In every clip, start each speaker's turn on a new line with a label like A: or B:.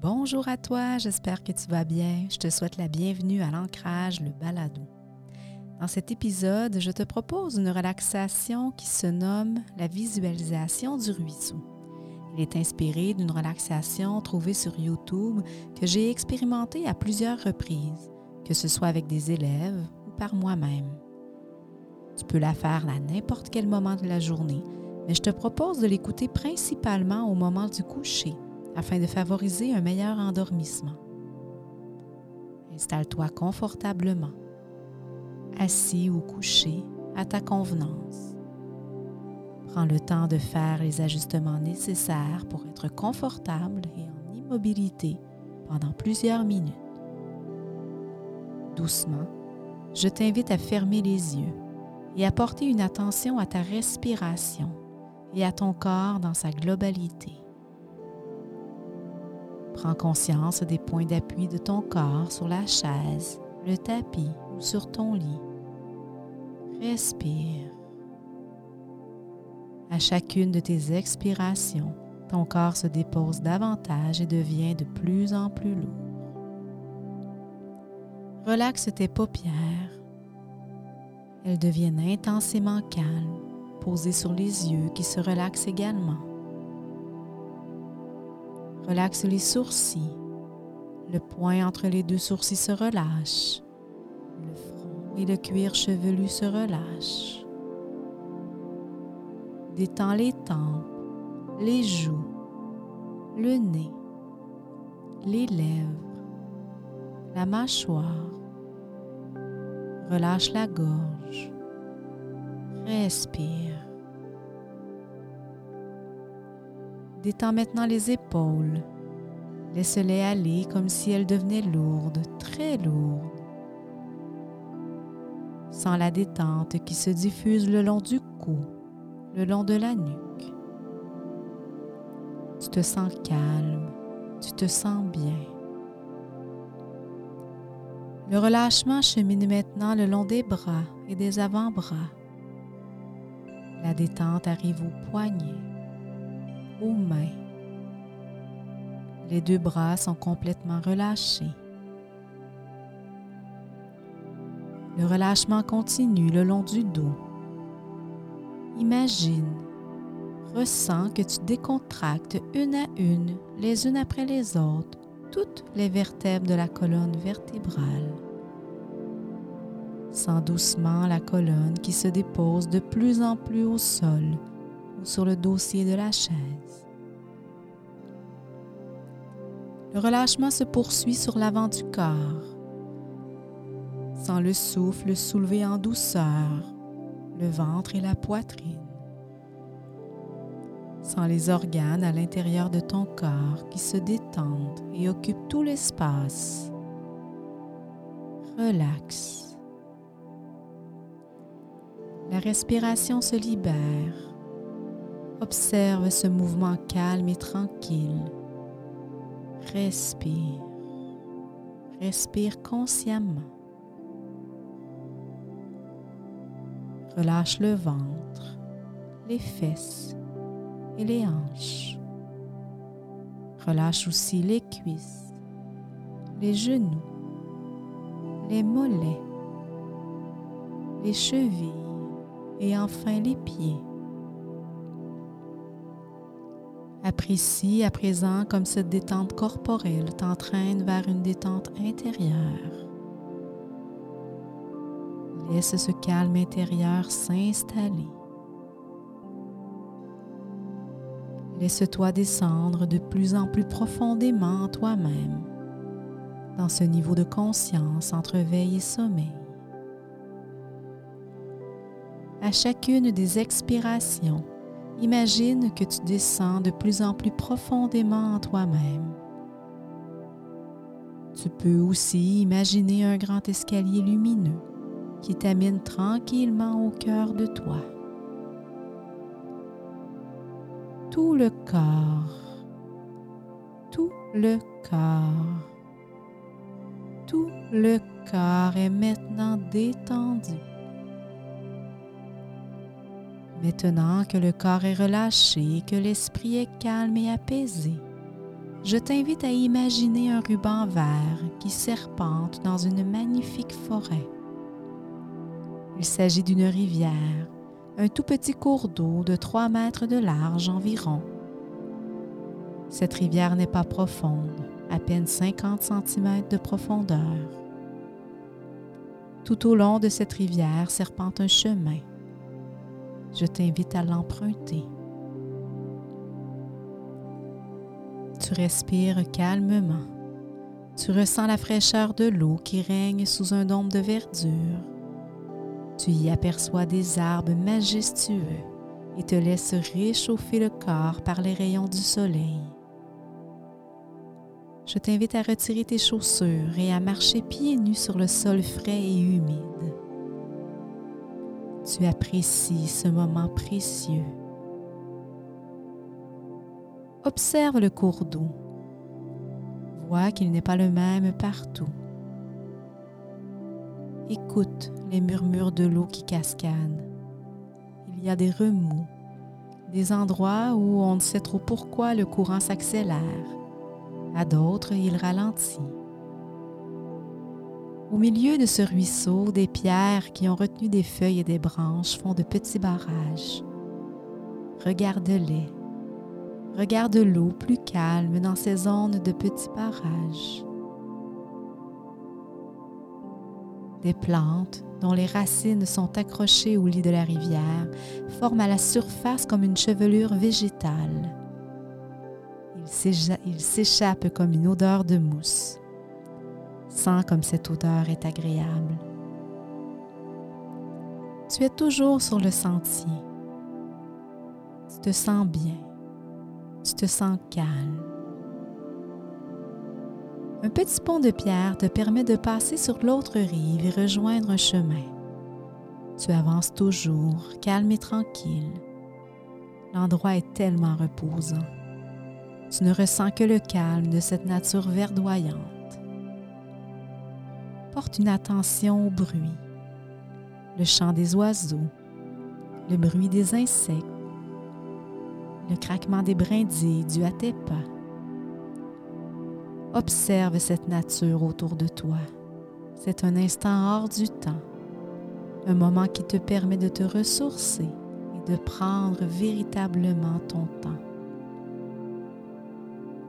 A: Bonjour à toi, j'espère que tu vas bien. Je te souhaite la bienvenue à l'ancrage, le balado. Dans cet épisode, je te propose une relaxation qui se nomme la visualisation du ruisseau. Il est inspiré d'une relaxation trouvée sur YouTube que j'ai expérimentée à plusieurs reprises, que ce soit avec des élèves ou par moi-même. Tu peux la faire à n'importe quel moment de la journée, mais je te propose de l'écouter principalement au moment du coucher afin de favoriser un meilleur endormissement. Installe-toi confortablement, assis ou couché à ta convenance. Prends le temps de faire les ajustements nécessaires pour être confortable et en immobilité pendant plusieurs minutes. Doucement, je t'invite à fermer les yeux et à porter une attention à ta respiration et à ton corps dans sa globalité. Prends conscience des points d'appui de ton corps sur la chaise, le tapis ou sur ton lit. Respire. À chacune de tes expirations, ton corps se dépose davantage et devient de plus en plus lourd. Relaxe tes paupières. Elles deviennent intensément calmes, posées sur les yeux qui se relaxent également. Relaxe les sourcils. Le point entre les deux sourcils se relâche. Le front et le cuir chevelu se relâchent. Détends les tempes, les joues, le nez, les lèvres, la mâchoire. Relâche la gorge. Respire. Détends maintenant les épaules. Laisse-les aller comme si elles devenaient lourdes, très lourdes. Sens la détente qui se diffuse le long du cou, le long de la nuque. Tu te sens calme, tu te sens bien. Le relâchement chemine maintenant le long des bras et des avant-bras. La détente arrive au poignet Les deux bras sont complètement relâchés. Le relâchement continue le long du dos. Imagine, ressens que tu décontractes une à une, les unes après les autres, toutes les vertèbres de la colonne vertébrale. Sens doucement la colonne qui se dépose de plus en plus au sol ou sur le dossier de la chaise. Le relâchement se poursuit sur l'avant du corps. Sans le souffle soulever en douceur le ventre et la poitrine. Sans les organes à l'intérieur de ton corps qui se détendent et occupent tout l'espace. Relaxe. La respiration se libère Observe ce mouvement calme et tranquille. Respire. Respire consciemment. Relâche le ventre, les fesses et les hanches. Relâche aussi les cuisses, les genoux, les mollets, les chevilles et enfin les pieds. Apprécie à présent comme cette détente corporelle t'entraîne vers une détente intérieure. Laisse ce calme intérieur s'installer. Laisse-toi descendre de plus en plus profondément en toi-même, dans ce niveau de conscience entre veille et sommeil. À chacune des expirations, Imagine que tu descends de plus en plus profondément en toi-même. Tu peux aussi imaginer un grand escalier lumineux qui t'amène tranquillement au cœur de toi. Tout le corps, tout le corps, tout le corps est maintenant détendu. Maintenant que le corps est relâché, que l'esprit est calme et apaisé, je t'invite à imaginer un ruban vert qui serpente dans une magnifique forêt. Il s'agit d'une rivière, un tout petit cours d'eau de 3 mètres de large environ. Cette rivière n'est pas profonde, à peine 50 cm de profondeur. Tout au long de cette rivière serpente un chemin. Je t'invite à l'emprunter. Tu respires calmement. Tu ressens la fraîcheur de l'eau qui règne sous un dôme de verdure. Tu y aperçois des arbres majestueux et te laisses réchauffer le corps par les rayons du soleil. Je t'invite à retirer tes chaussures et à marcher pieds nus sur le sol frais et humide. Tu apprécies ce moment précieux Observe le cours d'eau. Vois qu'il n'est pas le même partout. Écoute les murmures de l'eau qui cascade. Il y a des remous, des endroits où on ne sait trop pourquoi le courant s'accélère. À d'autres, il ralentit. Au milieu de ce ruisseau, des pierres qui ont retenu des feuilles et des branches font de petits barrages. Regarde-les Regarde l'eau plus calme dans ces zones de petits barrages. Des plantes dont les racines sont accrochées au lit de la rivière forment à la surface comme une chevelure végétale. Il s'échappe comme une odeur de mousse. Sens comme cette odeur est agréable. Tu es toujours sur le sentier. Tu te sens bien tu te sens calme. Un petit pont de pierre te permet de passer sur l'autre rive et rejoindre un chemin. Tu avances toujours, calme et tranquille. L'endroit est tellement reposant. Tu ne ressens que le calme de cette nature verdoyante. Porte une attention au bruit, le chant des oiseaux, le bruit des insectes, le craquement des brindilles dû à tes pas. Observe cette nature autour de toi. C'est un instant hors du temps, un moment qui te permet de te ressourcer et de prendre véritablement ton temps.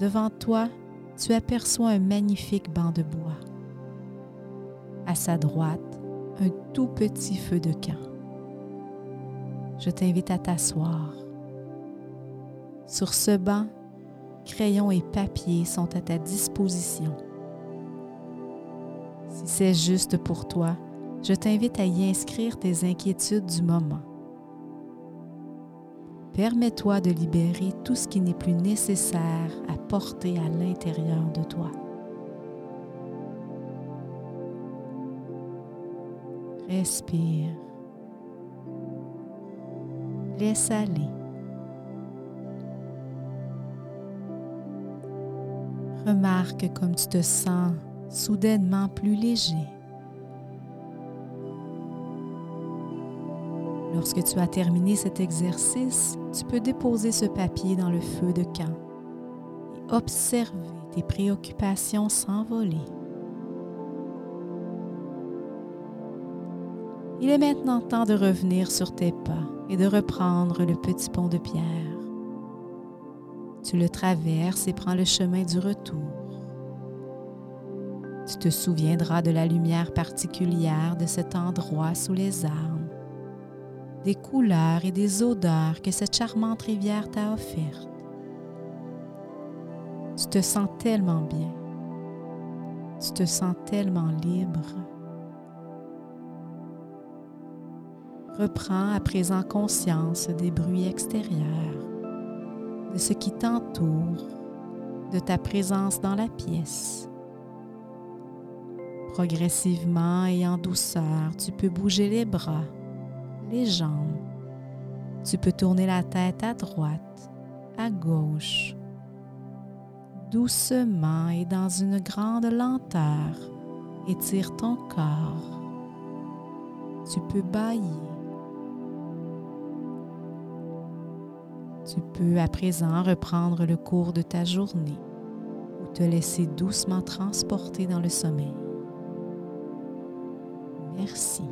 A: Devant toi, tu aperçois un magnifique banc de bois. À sa droite, un tout petit feu de camp. Je t'invite à t'asseoir sur ce banc, crayons et papier sont à ta disposition. Si c'est juste pour toi, je t'invite à y inscrire tes inquiétudes du moment. Permets-toi de libérer tout ce qui n'est plus nécessaire à porter à l'intérieur de toi. Respire. Laisse aller. Remarque comme tu te sens soudainement plus léger. Lorsque tu as terminé cet exercice, tu peux déposer ce papier dans le feu de camp et observer tes préoccupations s'envoler. Il est maintenant temps de revenir sur tes pas et de reprendre le petit pont de pierre. Tu le traverses et prends le chemin du retour. Tu te souviendras de la lumière particulière de cet endroit sous les arbres, des couleurs et des odeurs que cette charmante rivière t'a offertes. Tu te sens tellement bien. Tu te sens tellement libre. Reprends à présent conscience des bruits extérieurs de ce qui t'entoure, de ta présence dans la pièce. Progressivement et en douceur, tu peux bouger les bras, les jambes. Tu peux tourner la tête à droite, à gauche. Doucement et dans une grande lenteur, étire ton corps. Tu peux bailler Tu peux à présent reprendre le cours de ta journée ou te laisser doucement transporter dans le sommeil. Merci.